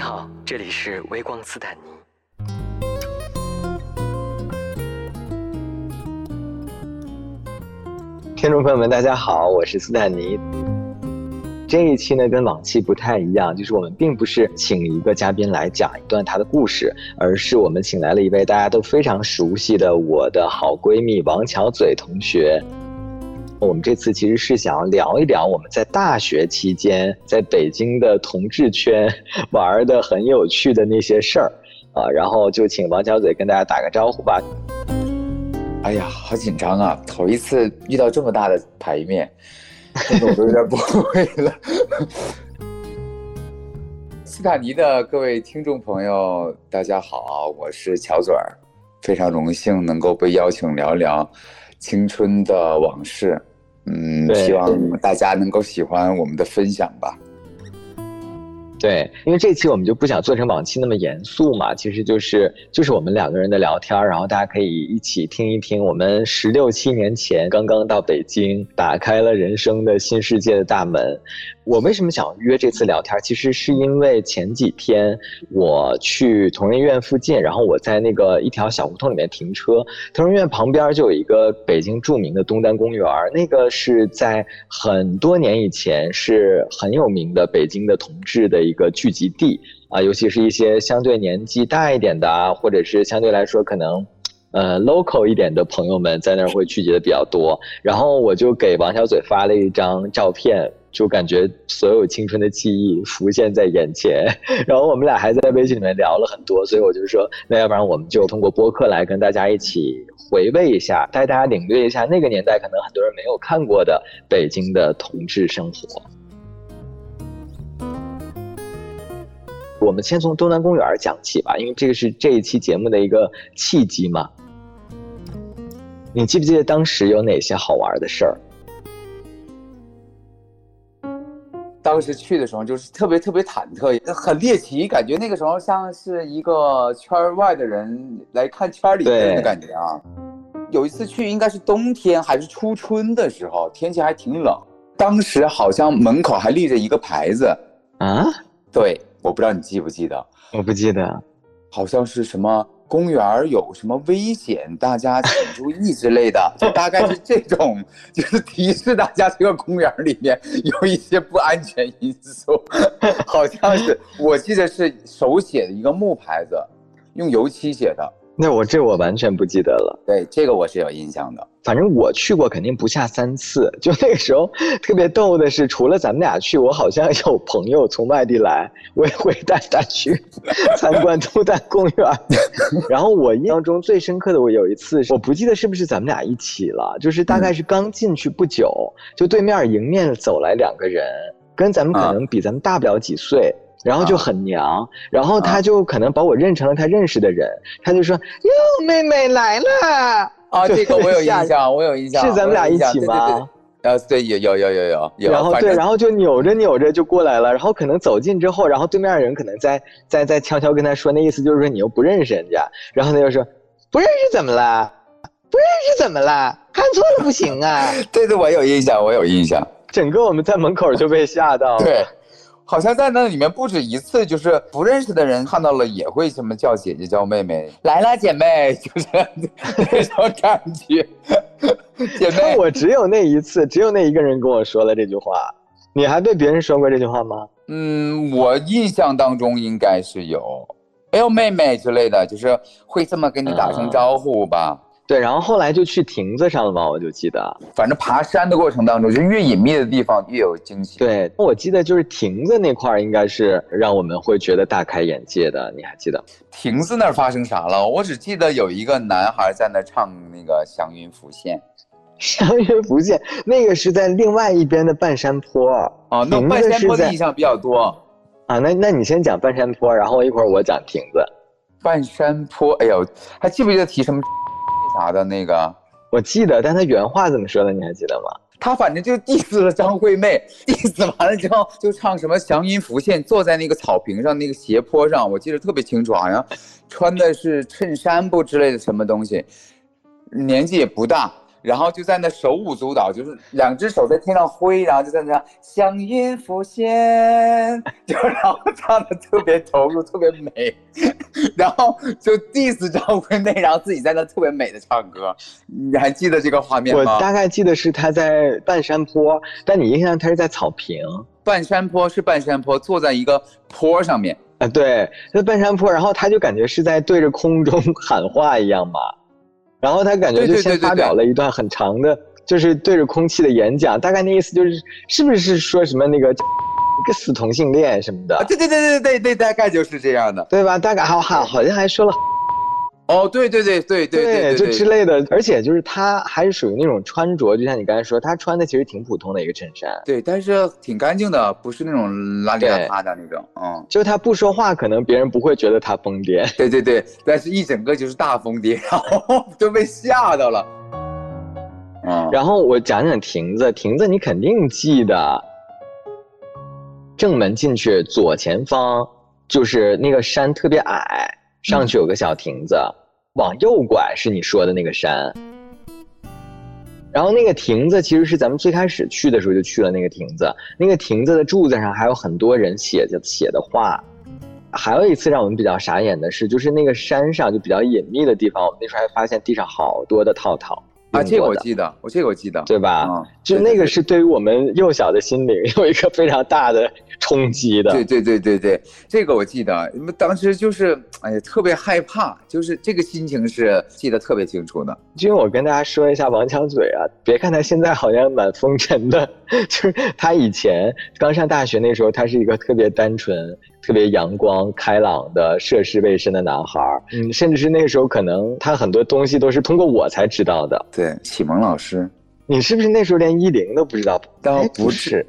你好，这里是微光斯坦尼。听众朋友们，大家好，我是斯坦尼。这一期呢，跟往期不太一样，就是我们并不是请一个嘉宾来讲一段他的故事，而是我们请来了一位大家都非常熟悉的我的好闺蜜王巧嘴同学。我们这次其实是想聊一聊我们在大学期间在北京的同志圈 玩的很有趣的那些事儿啊，然后就请王小嘴跟大家打个招呼吧。哎呀，好紧张啊！头一次遇到这么大的牌面，我都有点不会了。斯坦尼的各位听众朋友，大家好，我是乔嘴儿，非常荣幸能够被邀请聊聊青春的往事。嗯，希望大家能够喜欢我们的分享吧。对，因为这期我们就不想做成往期那么严肃嘛，其实就是就是我们两个人的聊天，然后大家可以一起听一听我们十六七年前刚刚到北京，打开了人生的新世界的大门。我为什么想约这次聊天？其实是因为前几天我去同仁医院附近，然后我在那个一条小胡同里面停车。同仁医院旁边就有一个北京著名的东单公园，那个是在很多年以前是很有名的北京的同志的一个聚集地啊，尤其是一些相对年纪大一点的啊，或者是相对来说可能。呃，local 一点的朋友们在那儿会聚集的比较多，然后我就给王小嘴发了一张照片，就感觉所有青春的记忆浮现在眼前。然后我们俩还在微信里面聊了很多，所以我就说，那要不然我们就通过播客来跟大家一起回味一下，带大家领略一下那个年代可能很多人没有看过的北京的同志生活。我们先从东南公园讲起吧，因为这个是这一期节目的一个契机嘛。你记不记得当时有哪些好玩的事儿？当时去的时候就是特别特别忐忑，很猎奇，感觉那个时候像是一个圈外的人来看圈里的人的感觉啊。有一次去应该是冬天还是初春的时候，天气还挺冷。当时好像门口还立着一个牌子啊，对，我不知道你记不记得，我不记得，好像是什么。公园有什么危险？大家请注意之类的，就大概是这种，就是提示大家这个公园里面有一些不安全因素。好像是，我记得是手写的一个木牌子，用油漆写的。那我这我完全不记得了。对，这个我是有印象的。反正我去过，肯定不下三次。就那个时候特别逗的是，除了咱们俩去，我好像有朋友从外地来，我也会带他去 参观东单公园。然后我印象中最深刻的，我有一次，我不记得是不是咱们俩一起了，就是大概是刚进去不久，就对面迎面走来两个人，跟咱们可能比咱们大不了几岁。然后就很娘，然后他就可能把我认成了他认识的人，他就说：“哟，妹妹来了。”啊，这个我有印象，我有印象，是咱们俩一起吗？啊，对，有有有有有。然后对，然后就扭着扭着就过来了，然后可能走近之后，然后对面的人可能在在在悄悄跟他说，那意思就是说你又不认识人家，然后他就说：“不认识怎么了？不认识怎么了？看错了不行啊！”对对，我有印象，我有印象。整个我们在门口就被吓到了。对。好像在那里面不止一次，就是不认识的人看到了也会什么叫姐姐叫妹妹 来了姐妹，就是 那种感觉。姐妹，我只有那一次，只有那一个人跟我说了这句话。你还对别人说过这句话吗？嗯，我印象当中应该是有，哎呦妹妹之类的，就是会这么跟你打声招呼吧。对，然后后来就去亭子上了嘛，我就记得，反正爬山的过程当中，就越隐秘的地方越有惊喜。对，我记得就是亭子那块儿，应该是让我们会觉得大开眼界的。你还记得亭子那儿发生啥了？我只记得有一个男孩在那唱那个《祥云浮现》。祥云浮现，那个是在另外一边的半山坡。哦，那半山坡的印象比较多。啊，那那你先讲半山坡，然后一会儿我讲亭子。半山坡，哎呦，还记不记得提什么？啥的那个，我记得，但他原话怎么说的？你还记得吗？他反正就 diss 了张惠妹，diss 完了之后就唱什么祥云浮现，坐在那个草坪上那个斜坡上，我记得特别清楚，好像穿的是衬衫不之类的什么东西，年纪也不大，然后就在那手舞足蹈，就是两只手在天上挥，然后就在那祥云浮现，就然后唱的特别投入，特别美，然后就 diss 张惠妹，然后自己在那特别美的唱歌，你还记得这个画面吗？我大概记得是他在半山坡，但你印象他是在草坪。半山坡是半山坡，坐在一个坡上面啊，对，在半山坡，然后他就感觉是在对着空中喊话一样嘛，然后他感觉就先发表了一段很长的，就是对着空气的演讲，大概那意思就是是不是说什么那个个死同性恋什么的？对对对对对对，大概就是这样的，对吧？大概好好好像还说了。哦，对对对对对对，就之类的，而且就是他还是属于那种穿着，就像你刚才说，他穿的其实挺普通的一个衬衫，对，但是挺干净的，不是那种邋里邋遢的那种，嗯，就他不说话，可能别人不会觉得他疯癫，对对对，但是一整个就是大疯癫，然后 就被吓到了，嗯，然后我讲讲亭子，亭子你肯定记得，正门进去左前方就是那个山特别矮，上去有个小亭子。往右拐是你说的那个山，然后那个亭子其实是咱们最开始去的时候就去了那个亭子，那个亭子的柱子上还有很多人写的写的话，还有一次让我们比较傻眼的是，就是那个山上就比较隐秘的地方，我们那时候还发现地上好多的套套。啊，这个我记得，我这个我记得，对吧？就那个是对于我们幼小的心灵有一个非常大的冲击的。对对对对对，这个我记得，因为当时就是哎呀特别害怕，就是这个心情是记得特别清楚的。因为我跟大家说一下王强嘴啊，别看他现在好像蛮风尘的，就是他以前刚上大学那时候，他是一个特别单纯。特别阳光开朗的涉世未深的男孩儿，嗯，甚至是那个时候，可能他很多东西都是通过我才知道的。对，启蒙老师，你是不是那时候连一零都不知道？倒不是，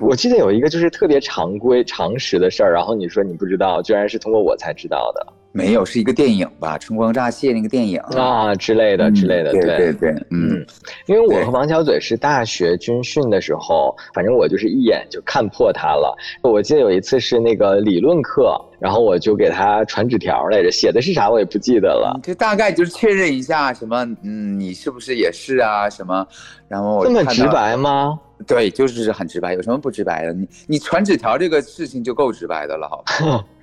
我记得有一个就是特别常规常识的事儿，然后你说你不知道，居然是通过我才知道的。没有，是一个电影吧，《春光乍泄》那个电影啊之类的之类的，对对对，嗯，因为我和王小嘴是大学军训的时候，反正我就是一眼就看破他了。我记得有一次是那个理论课，然后我就给他传纸条来着，写的是啥我也不记得了，就大概就是确认一下什么，嗯，你是不是也是啊什么，然后这么直白吗？对，就是很直白，有什么不直白的？你你传纸条这个事情就够直白的了，好吧？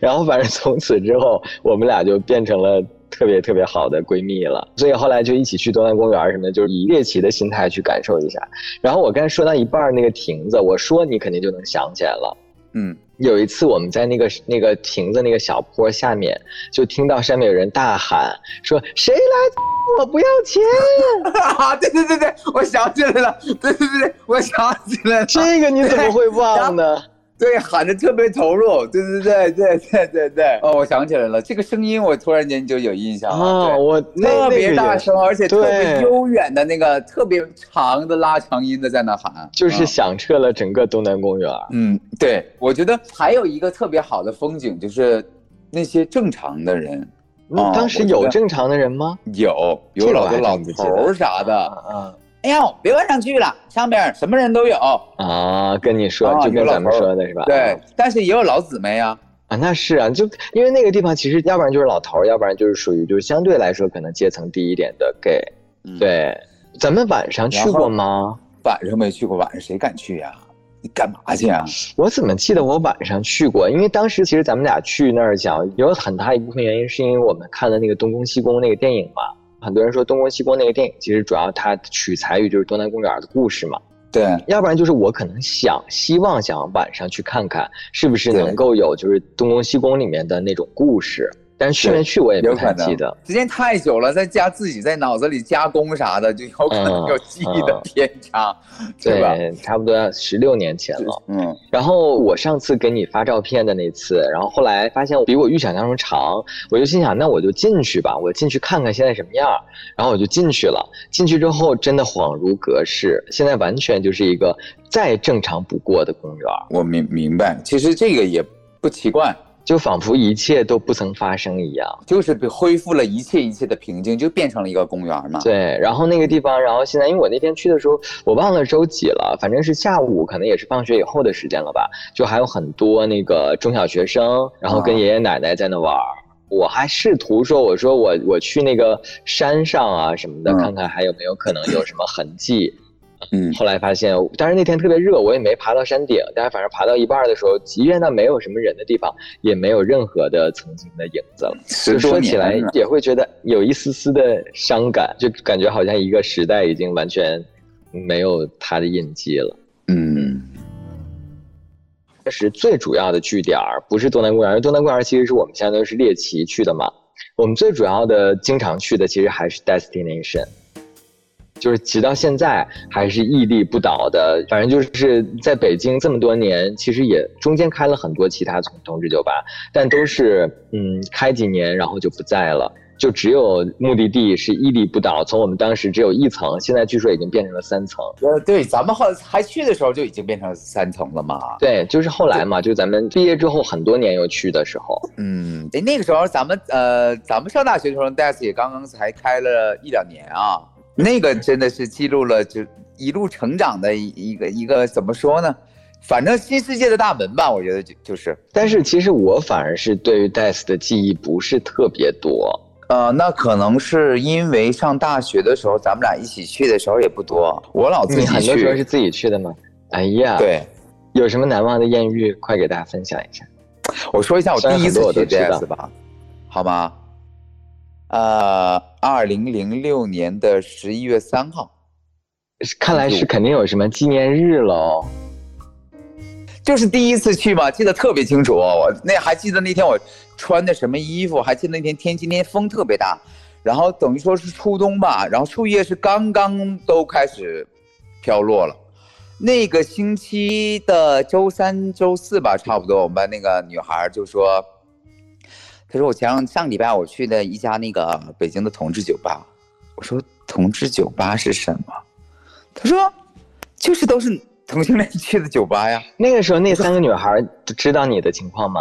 然后，反正从此之后，我们俩就变成了特别特别好的闺蜜了。所以后来就一起去东南公园什么的，就是以猎奇的心态去感受一下。然后我刚才说到一半那个亭子，我说你肯定就能想起来了。嗯，有一次我们在那个那个亭子那个小坡下面，就听到上面有人大喊说：“谁来我不要钱？”啊，对对对对，我想起来了。对对对，我想起来了。这个你怎么会忘呢？对，喊的特别投入，对对对对对对对。哦，我想起来了，这个声音我突然间就有印象了。哦，我特别大声，而且特别悠远的那个特别长的拉长音的在那喊，就是响彻了整个东南公园。嗯，对，我觉得还有一个特别好的风景就是那些正常的人。当时有正常的人吗？有，有老多老头啥的。嗯。哎呦，别往上去了，上边什么人都有啊！跟你说，就跟咱们说的是吧？对，但是也有老姊妹啊。啊，那是啊，就因为那个地方其实要不然就是老头，要不然就是属于就是相对来说可能阶层低一点的 gay。对，咱们晚上去过吗？晚上没去过，晚上谁敢去呀？你干嘛去啊？我怎么记得我晚上去过？因为当时其实咱们俩去那儿讲，有很大一部分原因是因为我们看了那个东宫西宫那个电影嘛。很多人说《东宫西宫》那个电影，其实主要它取材于就是东南公园的故事嘛。对，要不然就是我可能想希望想晚上去看看，是不是能够有就是《东宫西宫》里面的那种故事。但是去没去我也不太记得，时间太久了，在家自己在脑子里加工啥的，就有可能有记忆的偏差，对吧？差不多十六年前了。嗯，然后我上次给你发照片的那次，然后后来发现比我预想象中长，我就心想，那我就进去吧，我进去看看现在什么样。然后我就进去了，进去之后真的恍如隔世，现在完全就是一个再正常不过的公园。我明明白，其实这个也不奇怪。就仿佛一切都不曾发生一样，就是恢复了一切一切的平静，就变成了一个公园嘛。对，然后那个地方，然后现在，因为我那天去的时候，我忘了周几了，反正是下午，可能也是放学以后的时间了吧。就还有很多那个中小学生，然后跟爷爷奶奶在那玩。我还试图说，我说我我去那个山上啊什么的，嗯看看还有没有可能有什么痕迹。嗯后来发现，但是那天特别热，我也没爬到山顶，但是反正爬到一半的时候，即便到没有什么人的地方，也没有任何的曾经的影子了。十多就说起来也会觉得有一丝丝的伤感，就感觉好像一个时代已经完全没有它的印记了。嗯确实，最主要的据点儿不是东南公园，因为东南公园其实是我们相当于是猎奇去的嘛。我们最主要的经常去的其实还是 destination，就是直到现在还是屹立不倒的。反正就是在北京这么多年，其实也中间开了很多其他同同志酒吧，但都是嗯开几年然后就不在了。就只有目的地是屹立不倒，从我们当时只有一层，现在据说已经变成了三层。呃，对，咱们后还去的时候就已经变成三层了嘛。对，就是后来嘛，就咱们毕业之后很多年又去的时候，嗯，对，那个时候咱们呃，咱们上大学的时候 d a s 也刚刚才开了一两年啊，那个真的是记录了就一路成长的一一个一个怎么说呢？反正新世界的大门吧，我觉得就就是，但是其实我反而是对于 DICE 的记忆不是特别多。呃，那可能是因为上大学的时候咱们俩一起去的时候也不多，我老自己去很多时候是。自己去的吗？哎呀，，对，有什么难忘的艳遇，快给大家分享一下。我说一下我第一次去很多我都知道 DS 吧，好吗？呃，二零零六年的十一月三号，看来是肯定有什么纪念日喽。就是第一次去嘛，记得特别清楚。我那还记得那天我穿的什么衣服，还记得那天天今天风特别大，然后等于说是初冬吧，然后树叶是刚刚都开始飘落了。那个星期的周三、周四吧，差不多，我们班那个女孩就说：“她说我前上上礼拜我去的一家那个北京的同志酒吧。”我说：“同志酒吧是什么？”他说：“就是都是同性恋去的酒吧呀。”那个时候那三个女孩知道你的情况吗？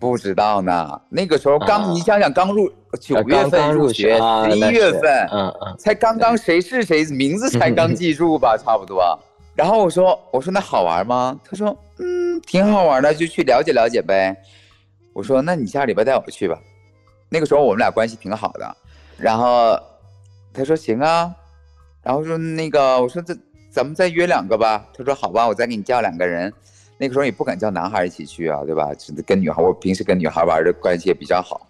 不知道呢，那个时候刚，啊你想想刚入九啊月份入学，十一月份嗯嗯，才刚刚谁是谁名字才刚记住吧，差不多。然后我说我说那好玩吗？他说嗯挺好玩的，就去了解了解呗。我说那你下礼拜带我去吧。那个时候我们俩关系挺好的，然后他说行啊，然后说那个我说这咱们再约两个吧。他说好吧，我再给你叫两个人。那个时候也不敢叫男孩一起去啊，对吧？跟女孩，我平时跟女孩玩的关系也比较好。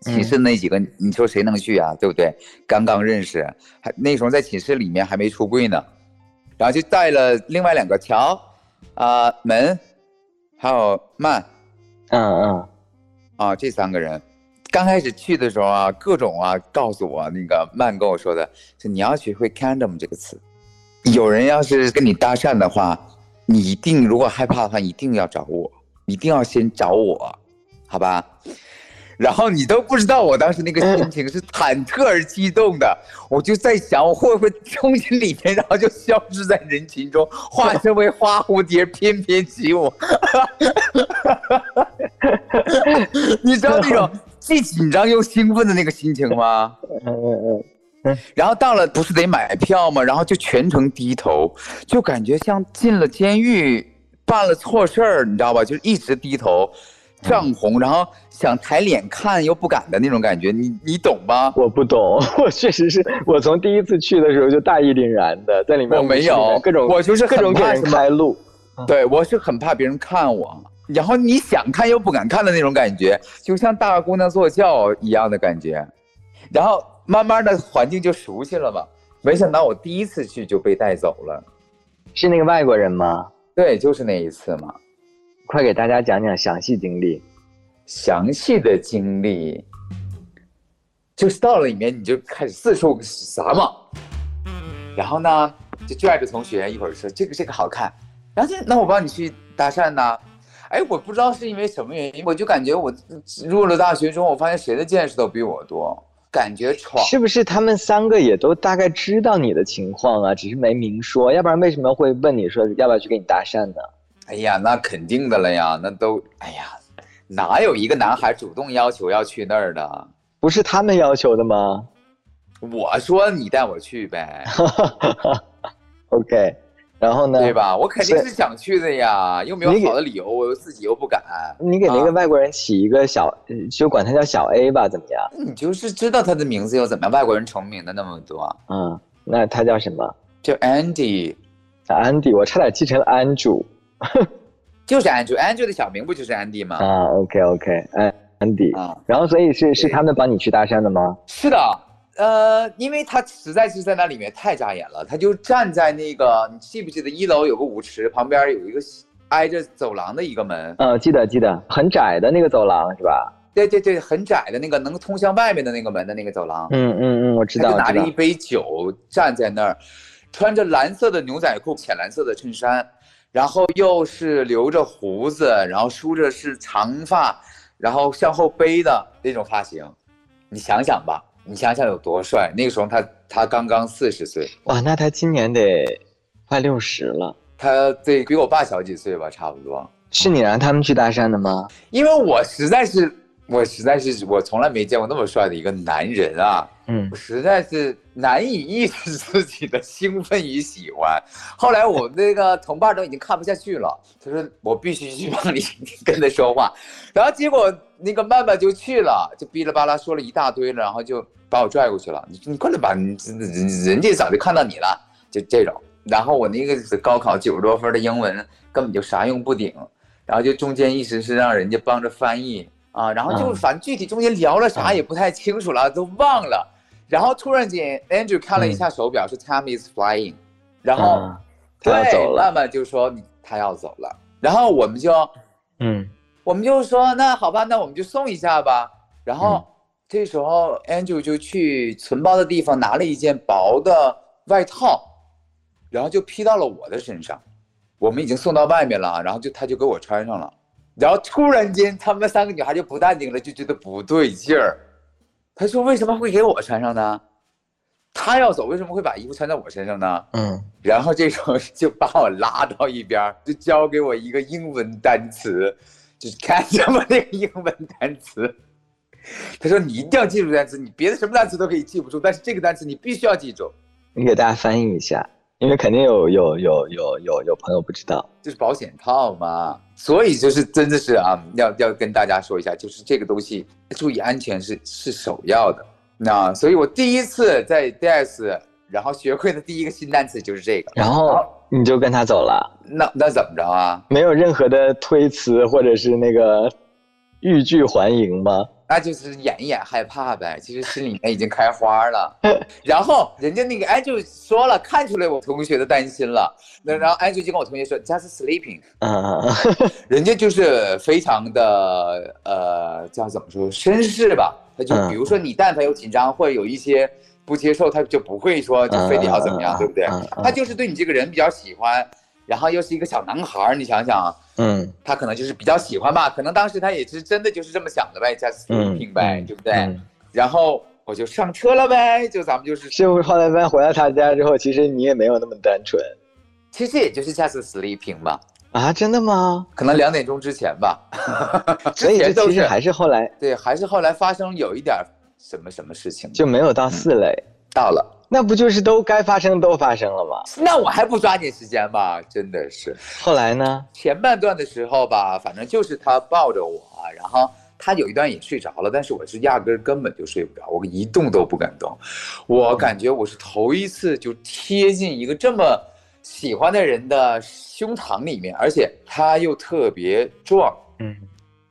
寝室那几个，你说谁能去啊？对不对？刚刚认识，还那时候在寝室里面还没出柜呢，然后就带了另外两个乔，啊、门，还有曼嗯嗯，啊，这三个人。刚开始去的时候啊，各种啊告诉我，那个曼跟我说的就你要学会 condom 这个词，有人要是跟你搭讪的话，你一定如果害怕的话，一定要找我，一定要先找我，好吧？然后你都不知道我当时那个心情是忐忑而激动的，我就在想我会不会冲进里面，然后就消失在人群中，化身为花蝴蝶翩翩起舞。你知道那种既紧张又兴奋的那个心情吗？嗯嗯嗯，然后到了不是得买票吗？然后就全程低头，就感觉像进了监狱，办了错事儿，你知道吧？就一直低头，涨红，然后想抬脸看又不敢的那种感觉，你你懂吗？我不懂，我确实是我从第一次去的时候就大义凛然的在里面，我没有各种我就是各种给人很怕什么开路。对我是很怕别人看我，然后你想看又不敢看的那种感觉，就像大姑娘坐轿一样的感觉。然后慢慢的环境就熟悉了嘛，没想到我第一次去就被带走了。是那个外国人吗？对，就是那一次嘛。快给大家讲讲详细经历。详细的经历，就是到了里面你就开始四处撒嘛，然后呢就拽着同学一会儿说这个这个好看，然后就那我帮你去搭讪呐、哎，我不知道是因为什么原因，我就感觉我入了大学之后，我发现谁的见识都比我多，感觉闯。是不是他们三个也都大概知道你的情况啊？只是没明说，要不然为什么会问你说要不要去给你搭讪呢？哎呀，那肯定的了呀，那都哎呀，哪有一个男孩主动要求要去那儿的？不是他们要求的吗我说你带我去呗。？OK，然后呢？对吧？我肯定是想去的呀，又没有好的理由，我又自己又不敢。你给那个外国人起一个小，就管他叫小 A 吧，怎么样？你就是知道他的名字又怎么样？外国人重名的那么多。嗯，那他叫什么？叫 Andy。Andy，我差点记成了 Andrew。就是 Andrew，Andrew 的小名不就是 Andy 吗？啊，OK，OK，哎，Andy。啊，然后所以是是他们帮你去搭讪的吗？是的，呃，因为他实在是在那里面太扎眼了，他就站在那个，你记不记得一楼有个舞池，旁边有一个挨着走廊的一个门？呃，记得记得，很窄的那个走廊是吧？对对对，很窄的那个能通向外面的那个门的那个走廊。嗯嗯嗯，我知道。他就拿着一杯酒站在那儿，穿着蓝色的牛仔裤，浅蓝色的衬衫。然后又是留着胡子，然后梳着是长发，然后向后背的那种发型，你想想吧，你想想有多帅。那个时候他他刚刚四十岁，哇，那他今年得快六十了。他对比我爸小几岁吧，差不多。是你让他们去搭讪的吗？因为我实在是。我实在是我从来没见过那么帅的一个男人啊！嗯，我实在是难以抑制自己的兴奋与喜欢。后来我那个同伴都已经看不下去了，他说我必须去帮你跟他说话。然后结果那个曼曼就去了，就哔哩吧啦说了一大堆了，然后就把我拽过去了。你你过来吧，人人家早就看到你了，就这种。然后我那个高考九十多分的英文根本就啥用不顶，然后就中间一直是让人家帮着翻译。啊，然后就反正具体中间聊了啥也不太清楚了，都忘了。然后突然间，Andrew 看了一下手表，说 “Time is flying”，然后他要走了，妈妈就说他要走了。然后我们就，嗯，我们就说那好吧，那我们就送一下吧。然后这时候 Andrew 就去存包的地方拿了一件薄的外套，然后就披到了我的身上。我们已经送到外面了，然后就他就给我穿上了。然后突然间，他们三个女孩就不淡定了，就觉得不对劲儿。他说：“为什么会给我穿上呢？他要走，为什么会把衣服穿在我身上呢？”嗯。然后这时候就把我拉到一边，就教给我一个英文单词，就是看什么那个英文单词。他说：“你一定要记住单词，你别的什么单词都可以记不住，但是这个单词你必须要记住。”你给大家翻译一下。因为肯定有有有有有有朋友不知道，就是保险套嘛，所以就是真的是啊，要要跟大家说一下，就是这个东西注意安全是是首要的。那所以我第一次在 DS，然后学会的第一个新单词就是这个，然后你就跟他走了，那那怎么着啊？没有任何的推辞或者是那个欲拒还迎吗？那就是演一演害怕呗，其实心里面已经开花了。然后人家那个 Angel 说了，看出来我同学的担心了。那然后 Angel 就跟我同学说，just sleeping。嗯，人家就是非常的呃，叫怎么说，绅士吧。他就比如说你但凡有紧张或者有一些不接受，他就不会说就非得要怎么样，对不对？他就是对你这个人比较喜欢。然后又是一个小男孩你想想，嗯，他可能就是比较喜欢吧，可能当时他也是真的就是这么想的呗，just sleeping 呗，对不对？然后我就上车了呗，就咱们就是。是不是后来班回到他家之后，其实你也没有那么单纯？其实也就是 just sleeping 吧。啊，真的吗？可能两点钟之前吧。所以这其实还是后来，对，还是后来发生有一点什么什么事情，就没有到四类，到了。那不就是都该发生都发生了吗？那我还不抓紧时间吗？真的是。后来呢？前半段的时候吧，反正就是他抱着我，然后他有一段也睡着了，但是我是压根儿根本就睡不着，我一动都不敢动。我感觉我是头一次就贴近一个这么喜欢的人的胸膛里面，而且他又特别壮，嗯，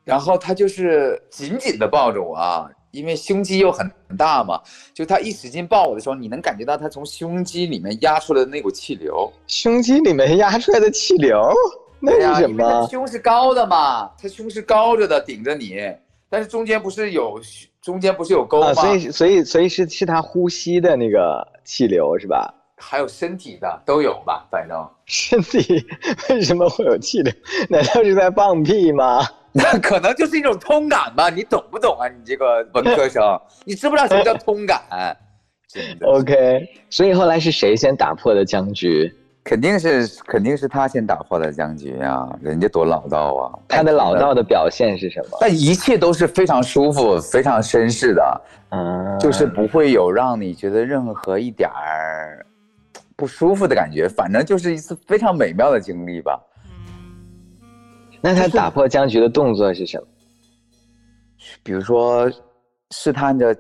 然后他就是紧紧的抱着我啊。因为胸肌又很大嘛，就他一使劲抱我的时候，你能感觉到他从胸肌里面压出来的那股气流。胸肌里面压出来的气流，那是什么？胸是高的嘛，他胸是高着的，顶着你，但是中间不是有中间不是有沟吗？所以所以所以是是他呼吸的那个气流是吧？还有身体的都有吧，反正身体 为什么会有气流？难道是在放屁吗？那可能就是一种通感吧，你懂不懂啊？你这个文科生，你知不知道什么叫通感？真的。OK，所以后来是谁先打破的僵局？肯定是肯定是他先打破的僵局呀，人家多老道啊！他的老道的表现是什么？但一切都是非常舒服、非常绅士的，嗯，就是不会有让你觉得任何一点儿。不舒服的感觉，反正就是一次非常美妙的经历吧。那他打破僵局的动作是什么？比如说试探着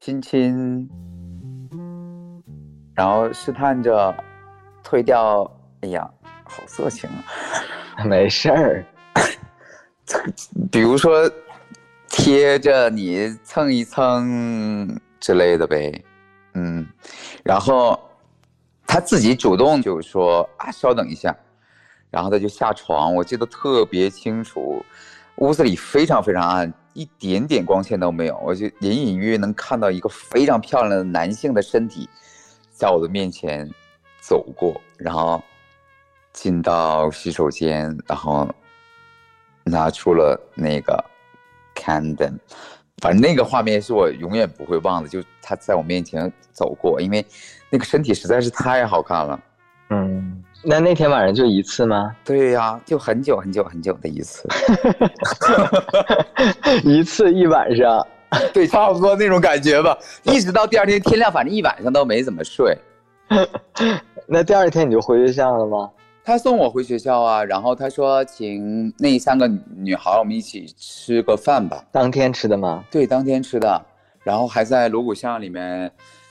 亲亲，然后试探着推掉。哎呀，好色情啊！没事儿，比如说贴着你蹭一蹭之类的呗。嗯，然后他自己主动就说啊，稍等一下。然后他就下床，我记得特别清楚，屋子里非常非常暗，一点点光线都没有，我就隐隐约约能看到一个非常漂亮的男性的身体，在我的面前走过，然后进到洗手间，然后拿出了那个 condom，反正那个画面是我永远不会忘的，就他在我面前走过，因为那个身体实在是太好看了，嗯。那那天晚上就一次吗？对呀，就很久很久很久的一次，一次一晚上，对，差不多那种感觉吧。一直到第二天天亮，反正一晚上都没怎么睡。那第二天你就回学校了吗？他送我回学校啊，然后他说请那三个女孩我们一起吃个饭吧。当天吃的吗？对，当天吃的，然后还在锣鼓巷里面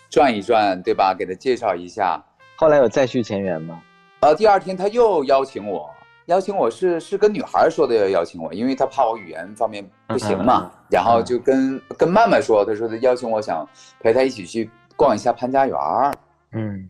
转一转，对吧？给他介绍一下。后来有再续前缘吗？呃，第二天他又邀请我，邀请我是是跟女孩说的要邀请我，因为他怕我语言方面不行嘛，然后就跟跟曼曼说，他说他邀请我想陪他一起去逛一下潘家园儿嗯，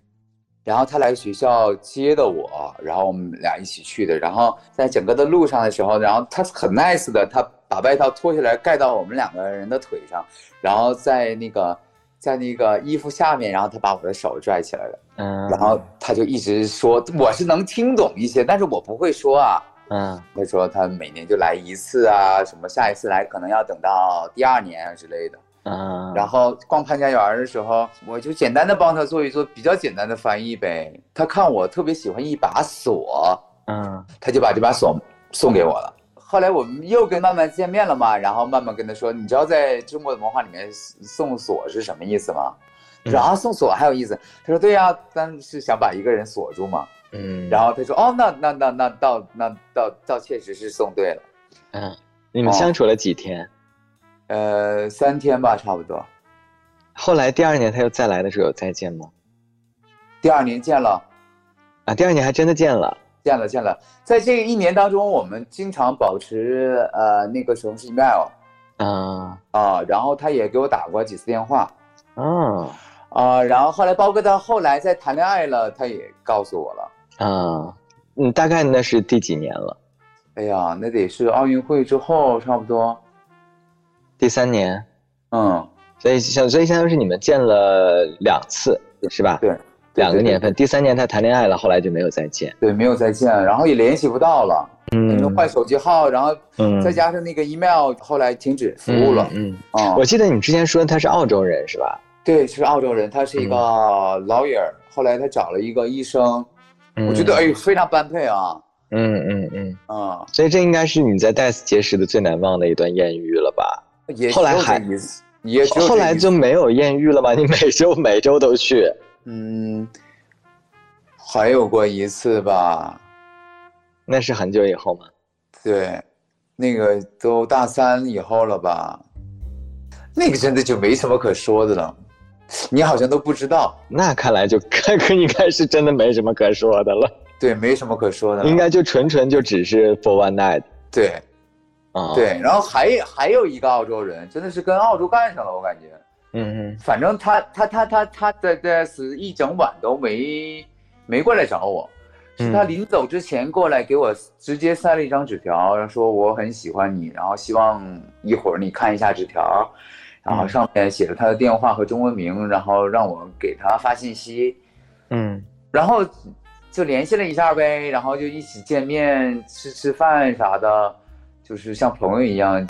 然后他来学校接的我，然后我们俩一起去的，然后在整个的路上的时候，然后他很 nice 的，他把外套脱下来盖到我们两个人的腿上，然后在那个。在那个衣服下面，然后他把我的手拽起来了，嗯，然后他就一直说，我是能听懂一些，但是我不会说啊，嗯，他说他每年就来一次啊，什么下一次来可能要等到第二年啊之类的，嗯，然后逛潘家园的时候，我就简单的帮他做一做比较简单的翻译呗，他看我特别喜欢一把锁，嗯，他就把这把锁送给我了。后来我们又跟曼曼见面了嘛，然后曼曼跟他说：“你知道在中国的文化里面送锁是什么意思吗？”说啊，送锁还有意思。他说：“对呀，但是想把一个人锁住嘛。”嗯，然后他说：“哦，那那那那倒那倒倒确实是送对了。”嗯，你们相处了几天？呃，三天吧，差不多。后来第二年他又再来的时候有再见吗？第二年见了。啊，第二年还真的见了。见了见了，在这一年当中，我们经常保持呃那个时候是 email，嗯啊，然后他也给我打过几次电话，嗯啊，然后后来包括到后来在谈恋爱了，他也告诉我了，啊，嗯，大概那是第几年了？哎呀，那得是奥运会之后差不多，第三年，嗯，所以相所以相当于是你们见了两次，是吧？对。两个年份，第三年他谈恋爱了，后来就没有再见。对，没有再见，然后也联系不到了。嗯，换手机号，然后再加上那个 email，后来停止服务了。嗯啊，我记得你之前说他是澳洲人是吧？对，是澳洲人，他是一个 lawyer，后来他找了一个医生，我觉得哎非常般配啊。嗯嗯嗯啊，所以这应该是你在戴斯结识的最难忘的一段艳遇了吧？也后来还也后来就没有艳遇了吧？你每周每周都去。嗯，还有过一次吧，那是很久以后吗？对，那个都大三以后了吧？那个真的就没什么可说的了，你好像都不知道。那看来就 看跟应该是真的没什么可说的了。对，没什么可说的，应该就纯纯就只是 for one night。对，啊，对，然后还还有一个澳洲人，真的是跟澳洲干上了，我感觉。嗯嗯，反正他他他他他在在是一整晚都没没过来找我，是他临走之前过来给我直接塞了一张纸条，说我很喜欢你，然后希望一会儿你看一下纸条，然后上面写着他的电话和中文名，然后让我给他发信息，嗯，然后就联系了一下呗，然后就一起见面吃吃饭啥的，就是像朋友一样。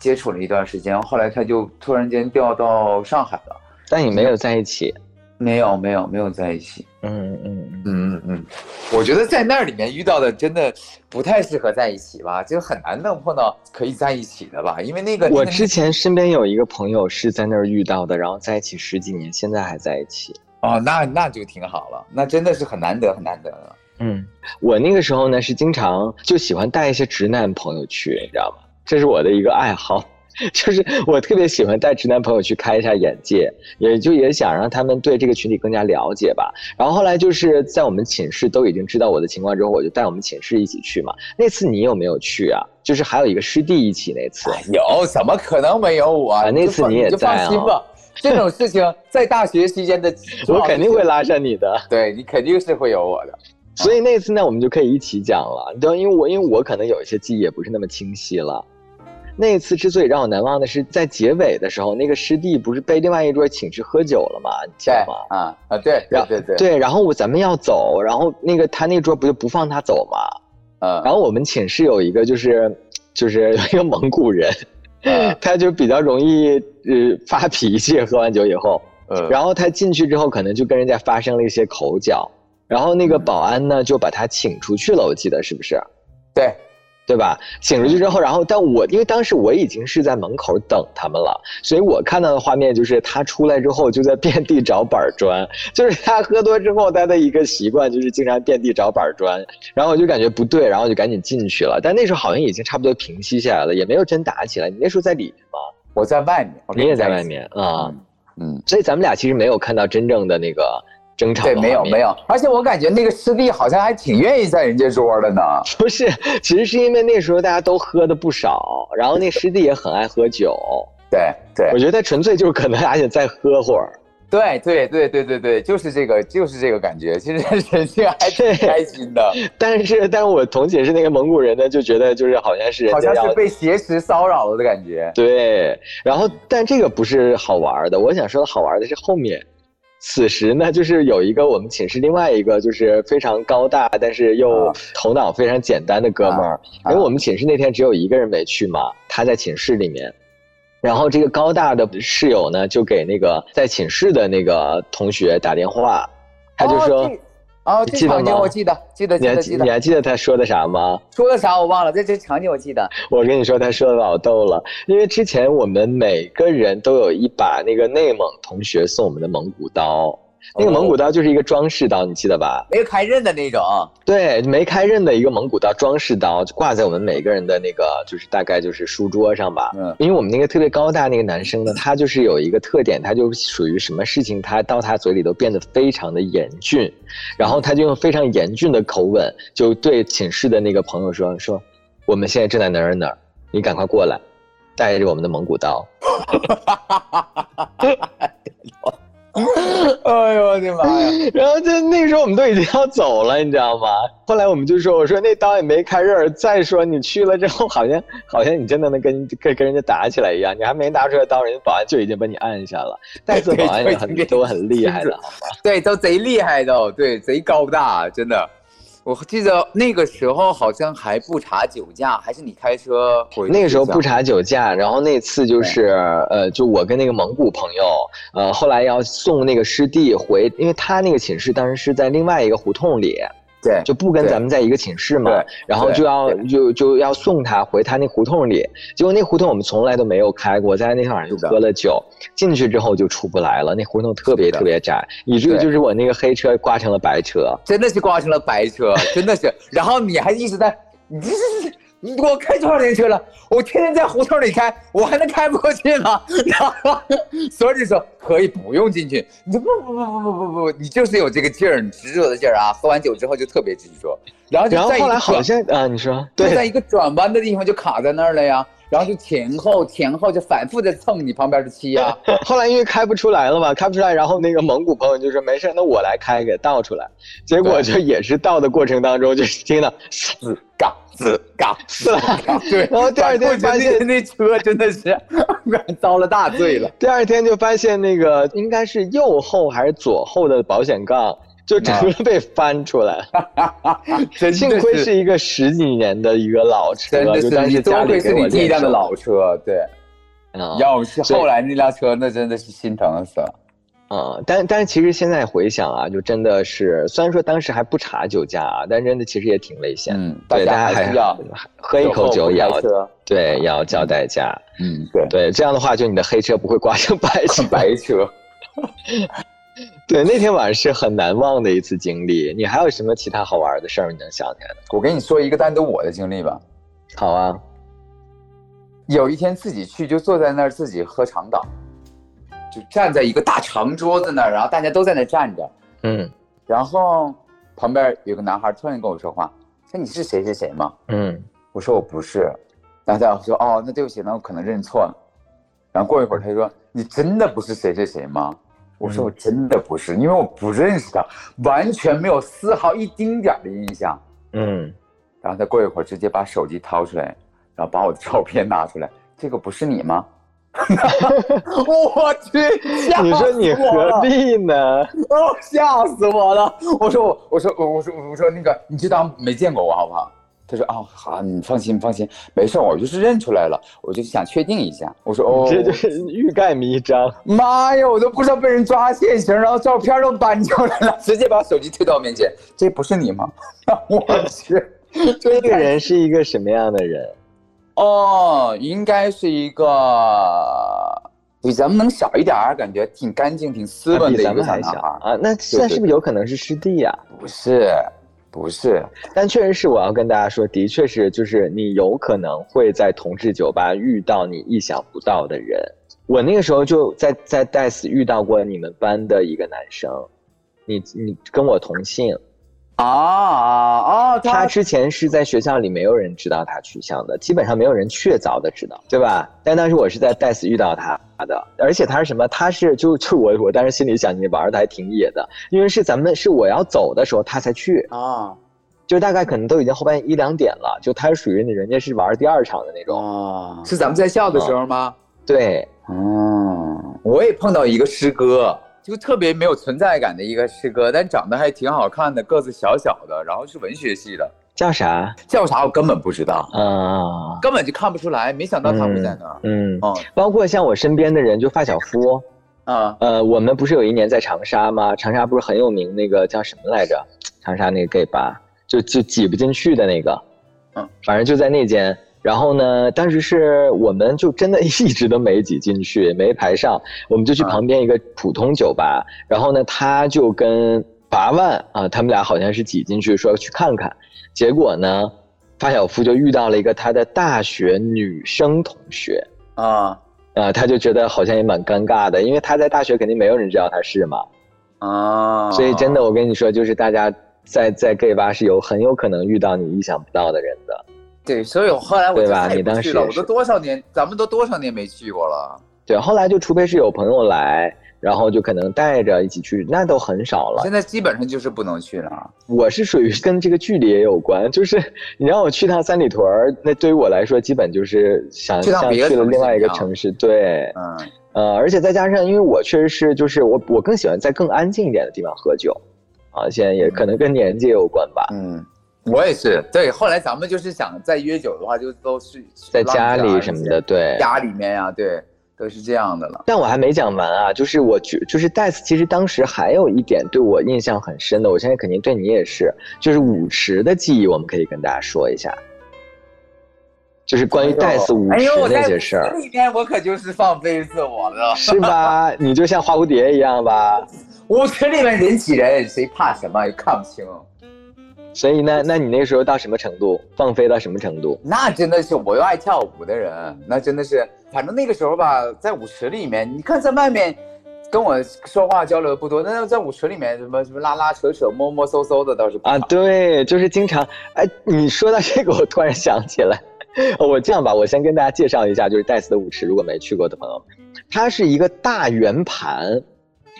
接触了一段时间，后来他就突然间调到上海了，但你没有在一起，没有没有没有在一起，嗯嗯嗯。嗯嗯，我觉得在那里面遇到的真的不太适合在一起吧，就很难能碰到可以在一起的吧，因为那个我之前身边有一个朋友是在那儿遇到的，然后在一起十几年，现在还在一起，哦，那那就挺好了，那真的是很难得，很难得了。嗯，我那个时候呢是经常就喜欢带一些直男朋友去，你知道吗？这是我的一个爱好，就是我特别喜欢带直男朋友去开一下眼界，也就也想让他们对这个群体更加了解吧。然后后来就是在我们寝室都已经知道我的情况之后，我就带我们寝室一起去嘛。那次你有没有去啊？就是还有一个师弟一起那次，有，怎么可能没有我？那次你也在啊。这种事情在大学期间的，我肯定会拉上你的。对你肯定是会有我的，所以那次呢，我们就可以一起讲了。对，因为我因为我可能有一些记忆也不是那么清晰了。那一次之所以让我难忘的是，在结尾的时候，那个师弟不是被另外一桌请去喝酒了吗？你记得吗？啊啊，对，对对对，然后我咱们要走，然后那个他那桌不就不放他走吗？嗯，然后我们寝室有一个就是就是有一个蒙古人。他就比较容易呃发脾气，喝完酒以后，然后他进去之后可能就跟人家发生了一些口角，然后那个保安呢就把他请出去了，我记得是不是？对。对吧？醒出去之后，然后但我因为当时我已经是在门口等他们了，所以我看到的画面就是他出来之后就在遍地找板砖，就是他喝多之后他的一个习惯就是经常遍地找板砖，然后我就感觉不对，然后就赶紧进去了。但那时候好像已经差不多平息下来了，也没有真打起来。你那时候在里面吗？我在外面，你也在外面啊？嗯，所以咱们俩其实没有看到真正的那个。争吵对，没有没有，而且我感觉那个师弟好像还挺愿意在人家桌的呢。不是，其实是因为那时候大家都喝的不少，然后那师弟也很爱喝酒。对对，我觉得他纯粹就是可能还想再喝会儿。对对对对对对，就是这个就是这个感觉。其实人家还挺开心的。但是但是我同寝室那个蒙古人呢，就觉得就是好像是好像是被挟持骚扰了的感觉。对，然后但这个不是好玩的，我想说的好玩的是后面。此时呢，就是有一个我们寝室另外一个就是非常高大，但是又头脑非常简单的哥们儿，因为我们寝室那天只有一个人没去嘛，他在寝室里面，然后这个高大的室友呢，就给那个在寝室的那个同学打电话，他就说。哦，这场景我记得，记得，记得，记得。你还记得他说的啥吗？说的啥我忘了，这这场景我记得。我跟你说，他说的老逗了，因为之前我们每个人都有一把那个内蒙同学送我们的蒙古刀。那个蒙古刀就是一个装饰刀，你记得吧？没开刃的那种。对，没开刃的一个蒙古刀装饰刀，就挂在我们每个人的那个，就是大概就是书桌上吧。嗯。因为我们那个特别高大那个男生呢，他就是有一个特点，他就属于什么事情他到他嘴里都变得非常的严峻，然后他就用非常严峻的口吻就对寝室的那个朋友说：“说我们现在正在哪儿哪儿，你赶快过来，带着我们的蒙古刀。” 哎呦我的妈呀！然后就那个时候我们都已经要走了，你知道吗？后来我们就说：“我说那刀也没开刃，再说你去了之后，好像好像你真的能跟跟跟人家打起来一样，你还没拿出来刀，人家保安就已经把你按下了。但是保安也很都很厉害的，对，都贼厉害的，对，贼高大，真的。我记得那个时候好像还不查酒驾，还是你开车回？那个时候不查酒驾，然后那次就是呃，就我跟那个蒙古朋友，呃，后来要送那个师弟回，因为他那个寝室当时是在另外一个胡同里。对，就不跟咱们在一个寝室嘛，然后就要就就要送他回他那胡同里，结果那胡同我们从来都没有开过，在那天晚上就喝了酒，进去之后就出不来了，那胡同特别特别窄，以至于就是我那个黑车刮成了白车，真的是刮成了白车，真的是，然后你还一直在，你这是。我开多少年车了？我天天在胡同里开，我还能开不过去吗？然 后所以就说可以不用进去。你说不不不不不不不，你就是有这个劲儿，执着的劲儿啊！喝完酒之后就特别执着，然后就在后来好像啊，你说对，在一个转弯的地方就卡在那儿了呀。然后就前后前后就反复的蹭你旁边的漆啊。后来因为开不出来了嘛，开不出来，然后那个蒙古朋友就说没事，那我来开给倒出来。结果就也是倒的过程当中就听到死嘎死嘎死嘎，对。然后第二天发现那车真的是遭了大罪了。第二天就发现那个应该是右后还是左后的保险杠。就整个被翻出来，幸亏是一个十几年的一个老车，就当时家里给我第一辆的老车，对，要是后来那辆车，那真的是心疼死了。嗯，但但是其实现在回想啊，就真的是，虽然说当时还不查酒驾啊，但真的其实也挺危险。嗯，对，大家还是要喝一口酒也要对，也要交代价。嗯，对。对，这样的话，就你的黑车不会刮成白白车。对，那天晚上是很难忘的一次经历。你还有什么其他好玩的事儿你能想起来的？我给你说一个单独我的经历吧。好啊。有一天自己去，就坐在那儿自己喝长岛，就站在一个大长桌子那儿，然后大家都在那站着。嗯。然后旁边有个男孩突然跟我说话，说你是谁谁谁吗？嗯。我说我不是。然后他说哦，那对不起，那我可能认错了。然后过一会儿他就说你真的不是谁谁谁吗？我说我真的不是，因为我不认识他，完全没有丝毫一丁点的印象。嗯，然后他过一会儿直接把手机掏出来，然后把我的照片拿出来，这个不是你吗？我去，你说你何必呢？哦，吓死我了！我说我我说我我说我说那个，你就当没见过我好不好？他说：“哦，好，你放心，放心，没事，我就是认出来了，我就想确定一下。”我说：“哦，这就是欲盖弥彰。”妈呀，我都不知道被人抓现行，然后照片都搬出来了，直接把手机推到我面前，这不是你吗？我去，这个人是一个什么样的人？哦，应该是一个比咱们能小一点儿，感觉挺干净、挺斯文的一个小男孩啊。那那是不是有可能是师弟呀？不是。不是，但确实是我要跟大家说，的确是，就是你有可能会在同志酒吧遇到你意想不到的人。我那个时候就在在戴斯遇到过你们班的一个男生，你你跟我同姓。啊啊！他之前是在学校里没有人知道他取向的，基本上没有人确凿的知道，对吧？但当时我是在戴斯遇到他的，而且他是什么？他是就就我我当时心里想，你玩的还挺野的，因为是咱们是我要走的时候他才去啊，就大概可能都已经后半夜一两点了，就他是属于那人家是玩第二场的那种哦，是咱们在校的时候吗？对，嗯，我也碰到一个师哥。就特别没有存在感的一个师哥，但长得还挺好看的，个子小小的，然后是文学系的，叫啥？叫啥？我根本不知道啊，根本就看不出来。没想到他会在那儿。嗯哦，包括像我身边的人，就发小夫，啊呃，我们不是有一年在长沙吗？长沙不是很有名那个叫什么来着？长沙那个 gay 吧，就就挤不进去的那个，嗯，反正就在那间。然后呢，当时是我们就真的 一直都没挤进去，没排上，我们就去旁边一个普通酒吧。然后呢，他就跟八万啊，他们俩好像是挤进去说去看看。结果呢，发小夫就遇到了一个他的大学女生同学啊啊，他就觉得好像也蛮尴尬的，因为他在大学肯定没有人知道他是嘛啊。所以真的，我跟你说，就是大家在在 gay 吧是有很有可能遇到你意想不到的人的。对，所以我后来我对吧？你当时我都多少年，咱们都多少年没去过了。对，后来就除非是有朋友来，然后就可能带着一起去，那都很少了。现在基本上就是不能去了。我是属于 跟这个距离也有关，就是你让我去趟三里屯儿那对于我来说，基本就是想像去了另外一个城市。对，嗯，呃，而且再加上，因为我确实是，就是我我更喜欢在更安静一点的地方喝酒，啊，现在也可能跟年纪有关吧。嗯。我也是，对。后来咱们就是想再约酒的话，就都是在家里什么的，对，家里面呀，对，都是这样的了。但我还没讲完啊，就是我觉，就是戴斯，其实当时还有一点对我印象很深的，我现在肯定对你也是，就是舞池的记忆，我们可以跟大家说一下，就是关于戴斯舞池那些事儿。里面我可就是放飞自我了，是吧？你就像花蝴蝶一样吧？舞池里面人挤人，谁怕什么？也看不清。所以呢，那你那时候到什么程度？放飞到什么程度？那真的是我又爱跳舞的人，那真的是，反正那个时候吧，在舞池里面，你看在外面跟我说话交流不多，那在舞池里面什么什么拉拉扯扯、摸摸搜搜的倒是啊，对，就是经常。哎，你说到这个，我突然想起来，我这样吧，我先跟大家介绍一下，就是戴斯的舞池，如果没去过的朋友，它是一个大圆盘，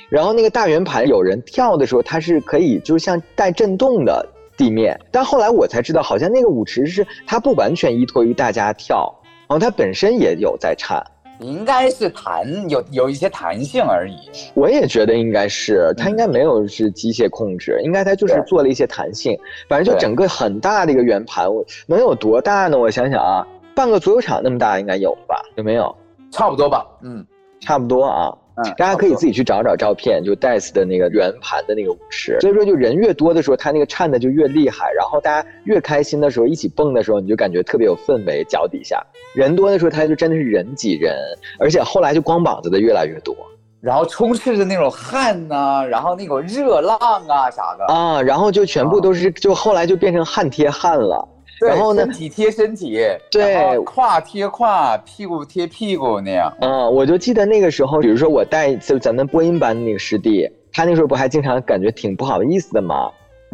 然后那个大圆盘有人跳的时候，它是可以就是像带震动的。地面，但后来我才知道，好像那个舞池是它不完全依托于大家跳，然后它本身也有在颤，应该是弹有有一些弹性而已。我也觉得应该是，它应该没有是机械控制，应该它就是做了一些弹性。反正就整个很大的一个圆盘，能有多大呢？我想想啊，半个足球场那么大应该有吧？有没有？差不多吧。嗯，差不多啊。大家可以自己去找找照片，就戴斯的那个圆盘的那个舞池。所以说，就人越多的时候，他那个颤的就越厉害。然后大家越开心的时候，一起蹦的时候，你就感觉特别有氛围。脚底下人多的时候，他就真的是人挤人，而且后来就光膀子的越来越多。然后充斥着那种汗呐、然后那种热浪啊啥的，啊，然后就全部都是，就后来就变成汗贴汗了。对然后呢身体贴身体，对胯贴胯，屁股贴屁股那样。嗯，我就记得那个时候，比如说我带就咱们播音班的那个师弟，他那时候不还经常感觉挺不好意思的吗？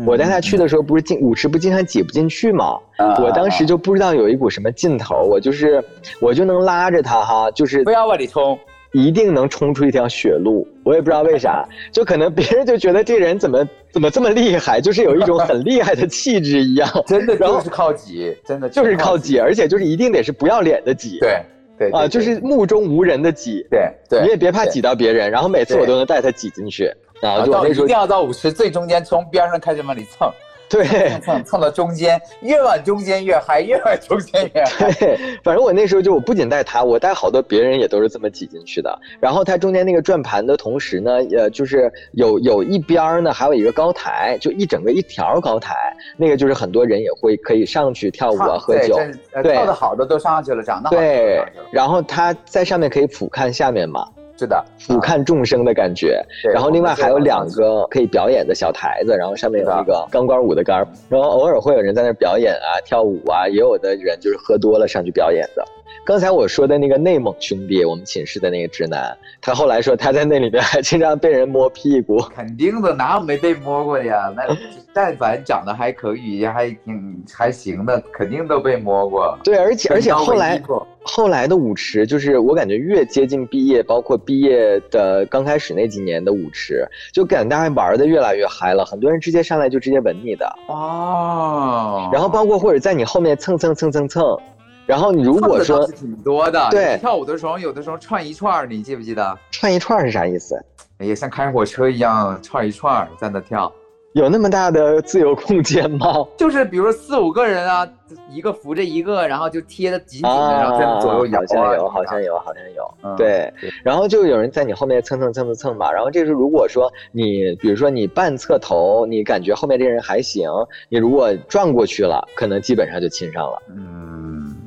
我带他去的时候，不是进舞池不经常挤不进去吗？嗯，我当时就不知道有一股什么劲头，我就是我就能拉着他哈，就是不要往里冲，一定能冲出一条血路。我也不知道为啥，就可能别人就觉得这人怎么怎么这么厉害，就是有一种很厉害的气质一样，真的就是靠挤，真的就是靠挤，而且就是一定得是不要脸的挤。对对啊，对就是目中无人的挤。对对，你也别怕挤到别人，然后每次我都能带他挤进去，啊到一定要到舞池最中间，从边上开始往里蹭，对蹭蹭蹭到中间，越往中间越嗨，越往中间越嗨。对，反正我那时候就我不仅带他，我带好多别人也都是这么挤进去的。然后它中间那个转盘的同时呢，呃，就是有有一边儿呢还有一个高台，就一整个一条高台，那个就是很多人也会可以上去跳舞啊、喝酒。对跳的好的都上去了，长得好的都对上去了，然后他在上面可以俯瞰下面嘛，是的，俯瞰众生的感觉。对然后另外还有两个可以表演的小台子，然后上面有那个钢管舞的杆儿，然后偶尔会有人在那儿表演啊、跳舞啊，也有的人就是喝多了上去表演的。刚才我说的那个内蒙兄弟，我们寝室的那个直男，他后来说他在那里边还经常被人摸屁股。肯定的，哪有没被摸过的呀？那 但凡长得还可以，还挺还行的，肯定都被摸过。对，而且而且后来后来的舞池，就是我感觉越接近毕业，包括毕业的刚开始那几年的舞池，就感觉大家玩的越来越嗨了，很多人直接上来就直接吻你的。哦，然后包括或者在你后面蹭蹭蹭蹭蹭，然后你如果说挺多的，对跳舞的时候有的时候串一串，你记不记得？串一串是啥意思？也像开火车一样串一串在那跳。有那么大的自由空间吗？就是比如说四五个人啊，一个扶着一个，然后就贴的紧紧的，然后在那左右摇啊。好像有，好像有，好像有。嗯对，然后就有人在你后面蹭蹭蹭蹭蹭嘛，然后这时候如果说你，比如说你半侧头，你感觉后面这人还行，你如果转过去了，可能基本上就亲上了。嗯，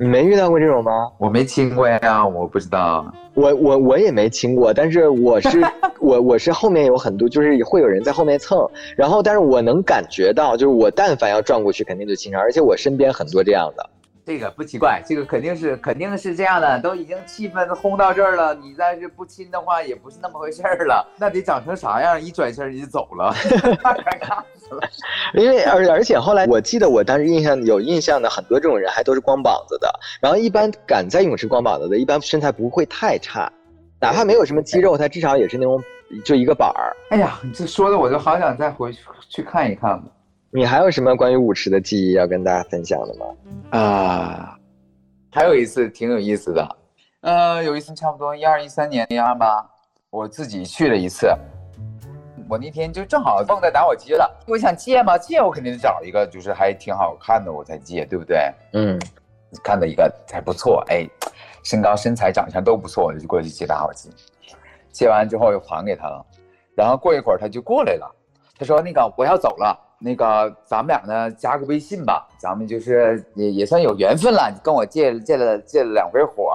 你没遇到过这种吗？我没亲过呀，我不知道。我我我也没亲过，但是我是 我我是后面有很多，就是会有人在后面蹭，然后但是我能感觉到，就是我但凡要转过去，肯定就亲上，而且我身边很多这样的。这个不奇怪，这个肯定是肯定是这样的，都已经气氛轰到这儿了，你再是不亲的话，也不是那么回事儿了。那得长成啥样？一转身你就走了，太 尴尬死了。因为而而且后来我记得我当时印象有印象的很多这种人还都是光膀子的，然后一般敢在泳池光膀子的，一般身材不会太差，哪怕没有什么肌肉，他至少也是那种就一个板儿。哎呀，你这说的我就好想再回去去看一看你还有什么关于舞池的记忆要跟大家分享的吗？啊。还有一次挺有意思的，呃，有一次差不多一二一三年那样吧，我自己去了一次。我那天就正好梦在打火机了，我想借嘛，借我肯定得找一个就是还挺好看的我才借，对不对？嗯看到一个还不错，哎，身高、身材、长相都不错，我就过去借打火机。借完之后又还给他了，然后过一会儿他就过来了，他说：“那个我要走了，那个咱们俩呢加个微信吧，咱们就是也也算有缘分了。你跟我借借了借了两回火，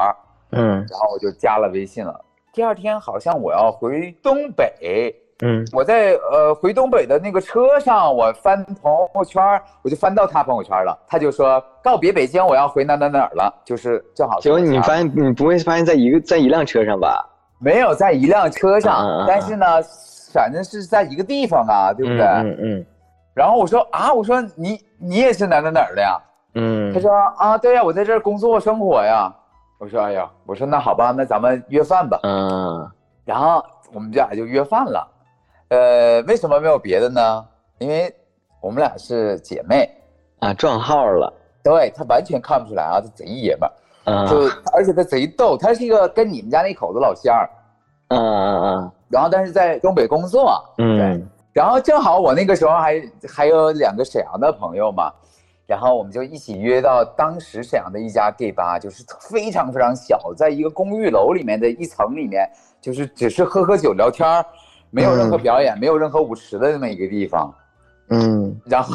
嗯然后我就加了微信了。第二天好像我要回东北，嗯我在呃回东北的那个车上，我翻朋友圈，我就翻到他朋友圈了。他就说告别北京，我要回哪哪哪儿了，就是正好是结果我家你发现你不会发现在一个在一辆车上吧？没有在一辆车上，但是呢，反正是在一个地方啊，对不对？嗯嗯然后我说啊，我说你你也是哪哪哪儿的呀？嗯他说啊，对呀，我在这儿工作生活呀。我说哎呀，我说那好吧，那咱们约饭吧。嗯然后我们俩就约饭了。呃，为什么没有别的呢？因为我们俩是姐妹，啊撞号了。对他完全看不出来啊，他贼爷们就而且他贼逗，他是一个跟你们家那口子老乡儿，嗯嗯然后但是在东北工作，嗯对，然后正好我那个时候还还有两个沈阳的朋友嘛，然后我们就一起约到当时沈阳的一家 gay 吧，就是非常非常小，在一个公寓楼里面的一层里面，就是只是喝喝酒聊天儿，没有任何嗯表演，没有任何舞池的这么一个地方。嗯然后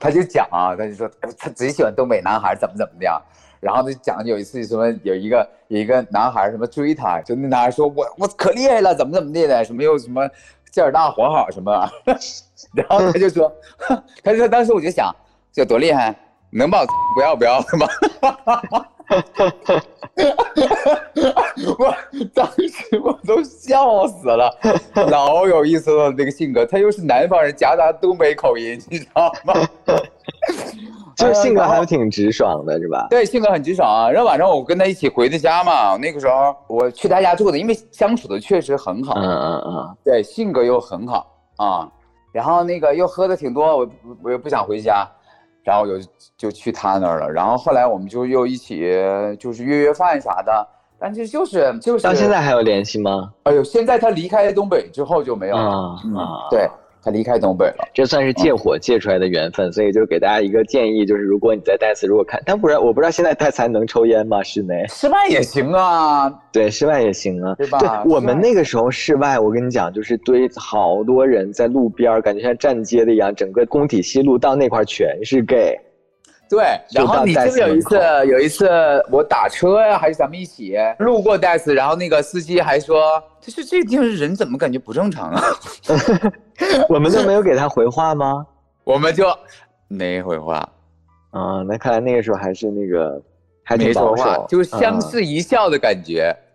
他就讲啊，他就说哎他贼喜欢东北男孩，怎么怎么的呀。然后就讲有一次什么有一个有一个男孩什么追他，就那男孩说我我可厉害了，怎么怎么地的，什么又什么劲儿大活好什么，然后他就说，他说当时我就想这多厉害，能把我不要不要的吗？我当时我都笑死了，老有意思了那个性格，他又是南方人夹杂东北口音，你知道吗？就是性格还挺直爽的，是吧？对，性格很直爽啊。然后晚上我跟他一起回的家嘛，那个时候我去他家住的，因为相处的确实很好。嗯嗯嗯。对，性格又很好啊。然后那个又喝的挺多，我我又不想回家，然后就就去他那儿了。然后后来我们就又一起就是约约饭啥的，但是就是就是到现在还有联系吗？哎呦，现在他离开东北之后就没有了。啊，对。他离开东北了，这算是借火借出来的缘分，所以就是给大家一个建议，就是如果你在戴斯如果看，但不然我不知道现在戴斯还能抽烟吗？室内？室外也行啊，对，室外也行啊，对吧？对，我们那个时候室外，我跟你讲，就是堆好多人在路边，感觉像站街的一样，整个工体西路到那块全是 gay。对，然后你记得有一次，有一次我打车呀，还是咱们一起路过戴斯，然后那个司机还说，就是这个地方人怎么感觉不正常啊？我们都没有给他回话吗？我们就没回话。啊，那看来那个时候还是那个还没说话，就相视一笑的感觉。嗯，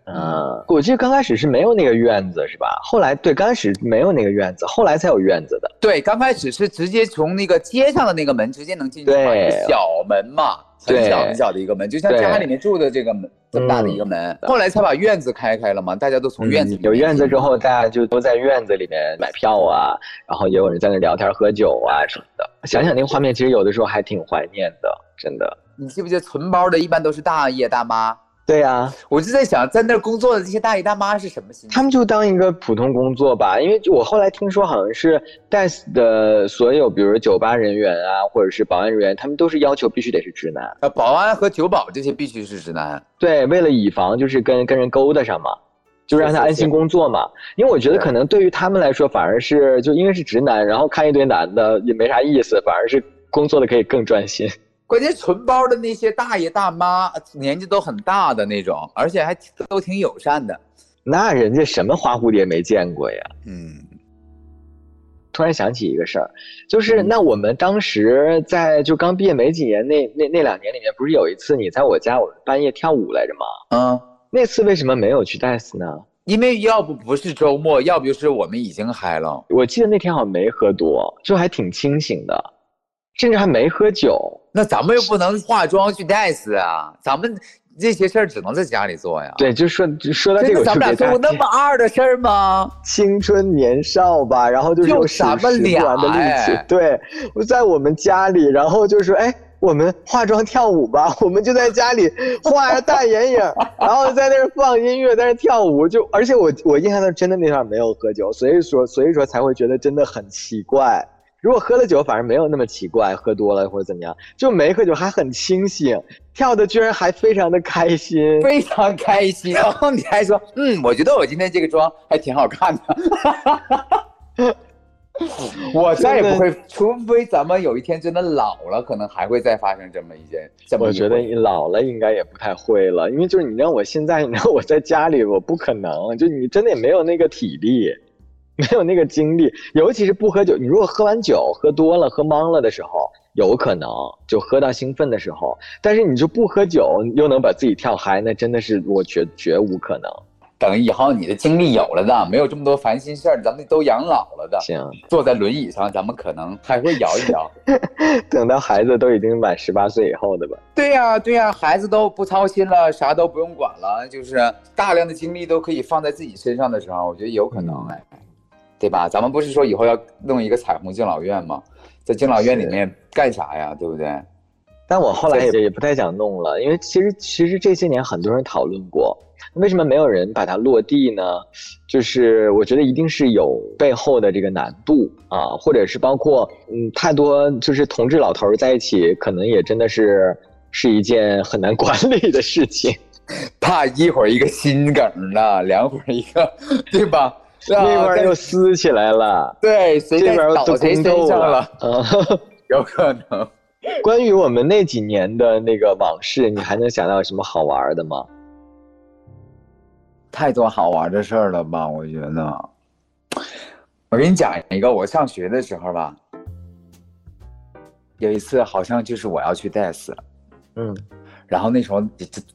我记得刚开始是没有那个院子，是吧？后来对，刚开始没有那个院子，后来才有院子的。对，刚开始是直接从那个街上的那个门直接能进去嘛，一个小门嘛，很小很小的一个门，就像家里面住的这个门这么大的一个门。后来才把院子开开了嘛，大家都从院子有院子之后，大家就都在院子里面买票啊，然后也有人在那聊天喝酒啊什么的。想想那个画面，其实有的时候还挺怀念的，真的。你记不记得存包的一般都是大爷大妈？对呀，我就在想，在那儿工作的这些大爷大妈是什么心？他们就当一个普通工作吧，因为我后来听说，好像是戴斯的所有，比如酒吧人员啊，或者是保安人员，他们都是要求必须得是直男。呃，保安和酒保这些必须是直男。对，为了以防就是跟跟人勾搭上嘛，就让他安心工作嘛。因为我觉得可能对于他们来说，反而是就因为是直男，然后看一堆男的也没啥意思，反而是工作的可以更专心。关键存包的那些大爷大妈，年纪都很大的那种，而且还都挺友善的。那人家什么花蝴蝶没见过呀？嗯。突然想起一个事儿，就是那我们当时在就刚毕业没几年那那那两年里面，不是有一次你在我家我半夜跳舞来着吗？嗯。那次为什么没有去戴斯呢？因为要不不是周末，要不就是我们已经嗨了。我记得那天好像没喝多，就还挺清醒的。甚至还没喝酒，那咱们又不能化妆去 dance 啊，咱们这些事儿只能在家里做呀。对，就说说到这个，咱们俩做过那么二的事儿吗？青春年少吧，然后就是有使不完的力气。对，我在我们家里，然后就说，哎，我们化妆跳舞吧，我们就在家里画大眼影，然后在那儿放音乐，在那跳舞。就而且我我印象中真的那段没有喝酒，所以说所以说才会觉得真的很奇怪。如果喝了酒，反而没有那么奇怪，喝多了或者怎么样，就没喝酒还很清醒，跳的居然还非常的开心，非常开心。然后你还说，嗯，我觉得我今天这个妆还挺好看的。我再也不会，除非咱们有一天真的老了，可能还会再发生这么一件。我觉得你老了应该也不太会了，因为就是你让我现在，你让我在家里，我不可能，就你真的也没有那个体力。没有那个精力，尤其是不喝酒。你如果喝完酒喝多了、喝懵了的时候，有可能就喝到兴奋的时候。但是你就不喝酒，又能把自己跳嗨，那真的是我绝绝无可能。等以后你的精力有了的，没有这么多烦心事儿，咱们都养老了的，行，坐在轮椅上，咱们可能还会摇一摇。等到孩子都已经满十八岁以后的吧？对呀，对呀，孩子都不操心了，啥都不用管了，就是大量的精力都可以放在自己身上的时候，我觉得有可能哎。对吧？咱们不是说以后要弄一个彩虹敬老院吗？在敬老院里面干啥呀？对不对？但我后来也也不太想弄了，因为其实其实这些年很多人讨论过，为什么没有人把它落地呢？就是我觉得一定是有背后的这个难度啊，或者是包括嗯太多就是同志老头在一起，可能也真的是是一件很难管理的事情，怕一会儿一个心梗了，两会儿一个，对吧？那边又撕起来了，对，谁在倒谁身上了？有可能。关于我们那几年的那个往事，你还能想到什么好玩的吗？太多好玩的事儿了吧？我觉得，我给你讲一个，我上学的时候吧，有一次好像就是我要去 dance，嗯，然后那时候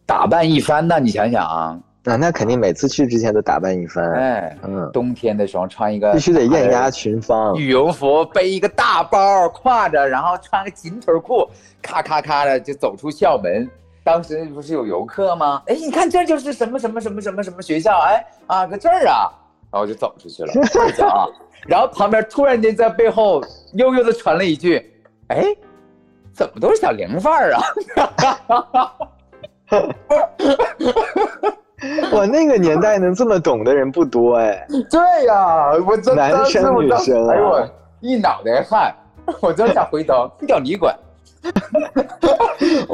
打扮一番呢，你想想啊，那那肯定每次去之前都打扮一番，哎，嗯，冬天的时候穿一个必须得艳压群芳，羽绒服，背一个大包挎着，然后穿个紧腿裤，咔咔咔的就走出校门。当时不是有游客吗？哎，你看这就是什么什么什么什么什么学校？哎啊，搁这儿啊，然后就走出去了，然后旁边突然间在背后悠悠的传了一句：“哎，怎么都是小玲范儿啊？” 我那个年代能这么懂的人不多哎。对呀，我真男生女生，哎呦我一脑袋汗，我真想回头，叫你管。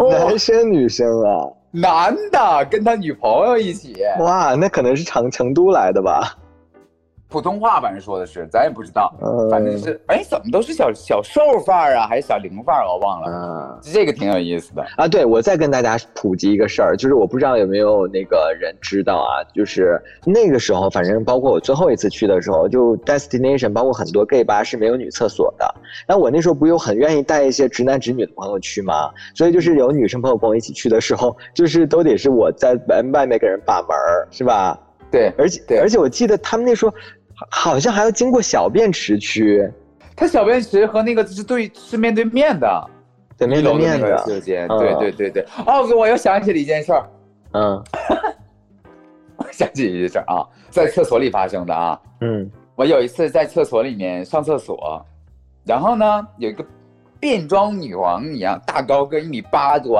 男生女生啊，男的跟他女朋友一起。哇，那可能是成成都来的吧？普通话反正说的是，咱也不知道，反正是，哎，怎么都是小小瘦范儿啊，还是小龄范儿？我忘了。嗯，这个挺有意思的啊。对，我再跟大家普及一个事儿，就是我不知道有没有那个人知道啊，就是那个时候，反正包括我最后一次去的时候，就 destination 包括很多 gay 吧是没有女厕所的。那我那时候不又很愿意带一些直男直女的朋友去吗？所以就是有女生朋友跟我一起去的时候，就是都得是我在外外面给人把门儿，是吧？对，而且对而且我记得他们那时候。好像还要经过小便池区，它小便池和那个是对是面对面的，对面对面的。车间，对对对对。哦，我又想起了一件事儿，嗯，我 想起一件事儿啊，在厕所里发生的啊，嗯，我有一次在厕所里面上厕所，然后呢有一个变装女王一样大高个一米八多，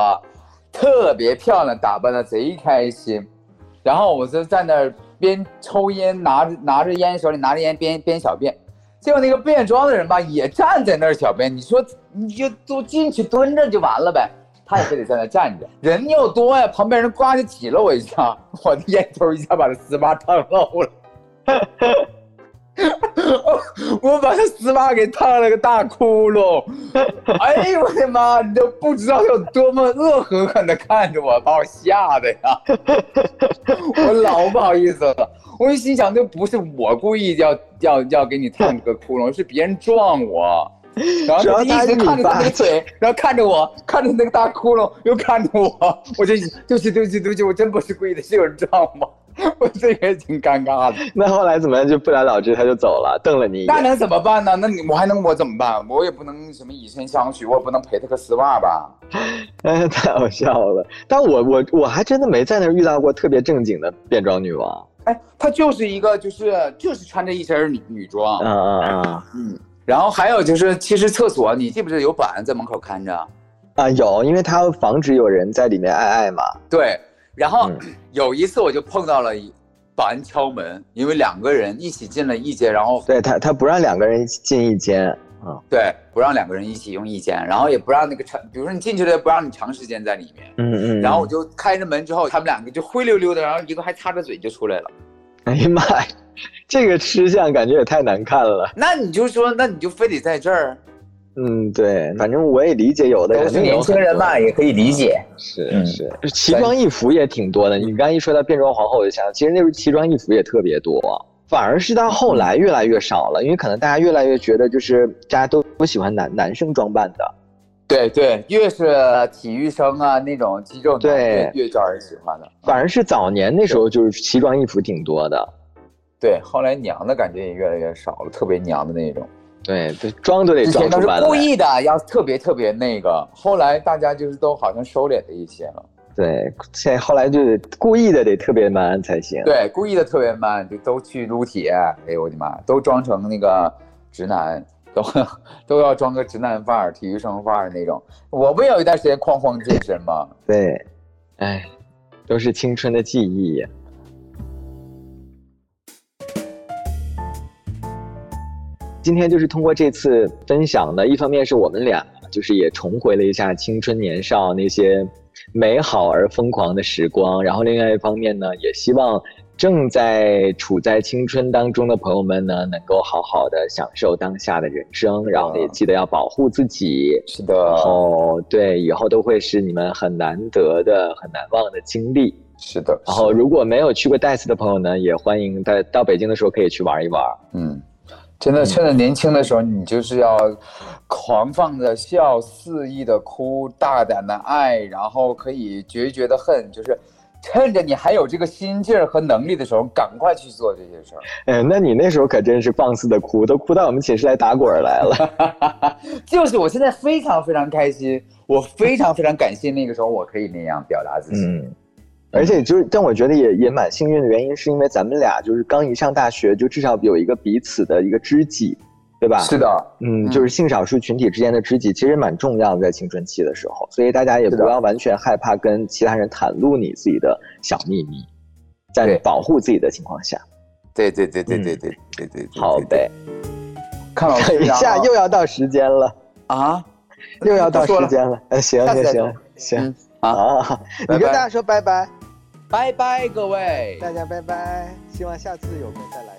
特别漂亮，打扮的贼开心，然后我就在那儿。边抽烟，拿着拿着烟，手里拿着烟，边边小便。结果那个变装的人吧，也站在那儿小便。你说你就都进去蹲着就完了呗，他也非得在那站着。人又多呀，旁边人呱就挤了我一下，我的烟头一下把这丝袜烫漏了。我把他丝袜给烫了个大窟窿，哎呦我的妈！你都不知道有多么恶狠狠的看着我，把我吓的呀！我老不好意思了，我就心想，这不是我故意要要要给你烫这个窟窿，是别人撞我，然后他一直看着他那个嘴，然后看着我，看着那个大窟窿，又看着我，我就对不起对不起对不起，我真不是故意的，是有人撞我。我这个也挺尴尬的。那后来怎么样？就不了了之，他就走了，瞪了你一眼。那能怎么办呢？那你我还能我怎么办？我也不能什么以身相许，我也不能赔他个丝袜吧？哎，太好笑了。但我我我还真的没在那儿遇到过特别正经的变装女王。哎，她就是一个就是就是穿着一身女女装。嗯嗯嗯嗯。然后还有就是，其实厕所你记不记得有保安在门口看着？啊，有，因为他防止有人在里面爱爱嘛。对。然后有一次我就碰到了保安敲门，因为两个人一起进了一间，然后对他他不让两个人一起进一间啊，对，不让两个人一起用一间，然后也不让那个长，比如说你进去了不让你长时间在里面，嗯嗯，然后我就开着门之后，他们两个就灰溜溜的，然后一个还擦着嘴就出来了，哎呀妈呀，这个吃相感觉也太难看了。那你就说，那你就非得在这儿。嗯，对，反正我也理解，有的人年轻人嘛，也可以理解。是是，奇装异服也挺多的。你刚一说到变装皇后，我就想，其实那时候奇装异服也特别多，反而是到后来越来越少了，因为可能大家越来越觉得，就是大家都不喜欢男男生装扮的。对对，越是体育生啊那种肌肉对越招人喜欢的。反而是早年那时候就是奇装异服挺多的。对，后来娘的感觉也越来越少了，特别娘的那种。对，这装都得装出来。是故意的，要特别特别那个。后来大家就是都好像收敛了一些了。对，现在后来就是故意的得特别 man 才行。对，故意的特别 man，就都去撸铁。哎呦我的妈，都装成那个直男，都 都要装个直男范儿、体育生范儿那种。我不有一段时间哐哐健身吗？对，哎，都是青春的记忆。今天就是通过这次分享呢，一方面是我们俩就是也重回了一下青春年少那些美好而疯狂的时光，然后另外一方面呢，也希望正在处在青春当中的朋友们呢，能够好好的享受当下的人生，然后也记得要保护自己。是的，然后对以后都会是你们很难得的、很难忘的经历。是的。然后如果没有去过戴斯的朋友呢，也欢迎在到北京的时候可以去玩一玩。嗯，真的趁着年轻的时候，你就是要狂放的笑、肆意的哭、大胆的爱，然后可以决绝的恨，就是。趁着你还有这个心劲儿和能力的时候，赶快去做这些事儿。哎，那你那时候可真是放肆的哭，都哭到我们寝室来打滚来了。就是我现在非常非常开心，我非常非常感谢那个时候我可以那样表达自己。嗯，而且就是，但我觉得也也蛮幸运的原因，是因为咱们俩就是刚一上大学，就至少有一个彼此的一个知己。对吧？是的，嗯，就是性少数群体之间的知己，其实蛮重要的，在青春期的时候，所以大家也不要完全害怕跟其他人袒露你自己的小秘密，在保护自己的情况下。对对对对对对对对。好呗。看老师，等一下又要到时间了啊，又要到时间了。哎，行行行行啊，你跟大家说拜拜，拜拜各位，大家拜拜，希望下次有空再来。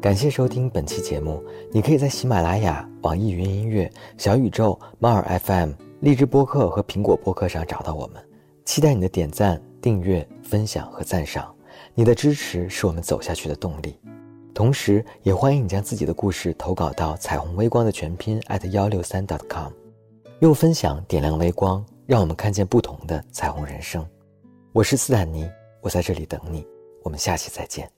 感谢收听本期节目。你可以在喜马拉雅、网易云音乐、小宇宙、猫耳 FM、荔枝播客和苹果播客上找到我们。期待你的点赞、订阅、分享和赞赏。你的支持是我们走下去的动力。同时，也欢迎你将自己的故事投稿到彩虹微光的全拼幺六三 .com，用分享点亮微光，让我们看见不同的彩虹人生。我是斯坦尼，我在这里等你。我们下期再见。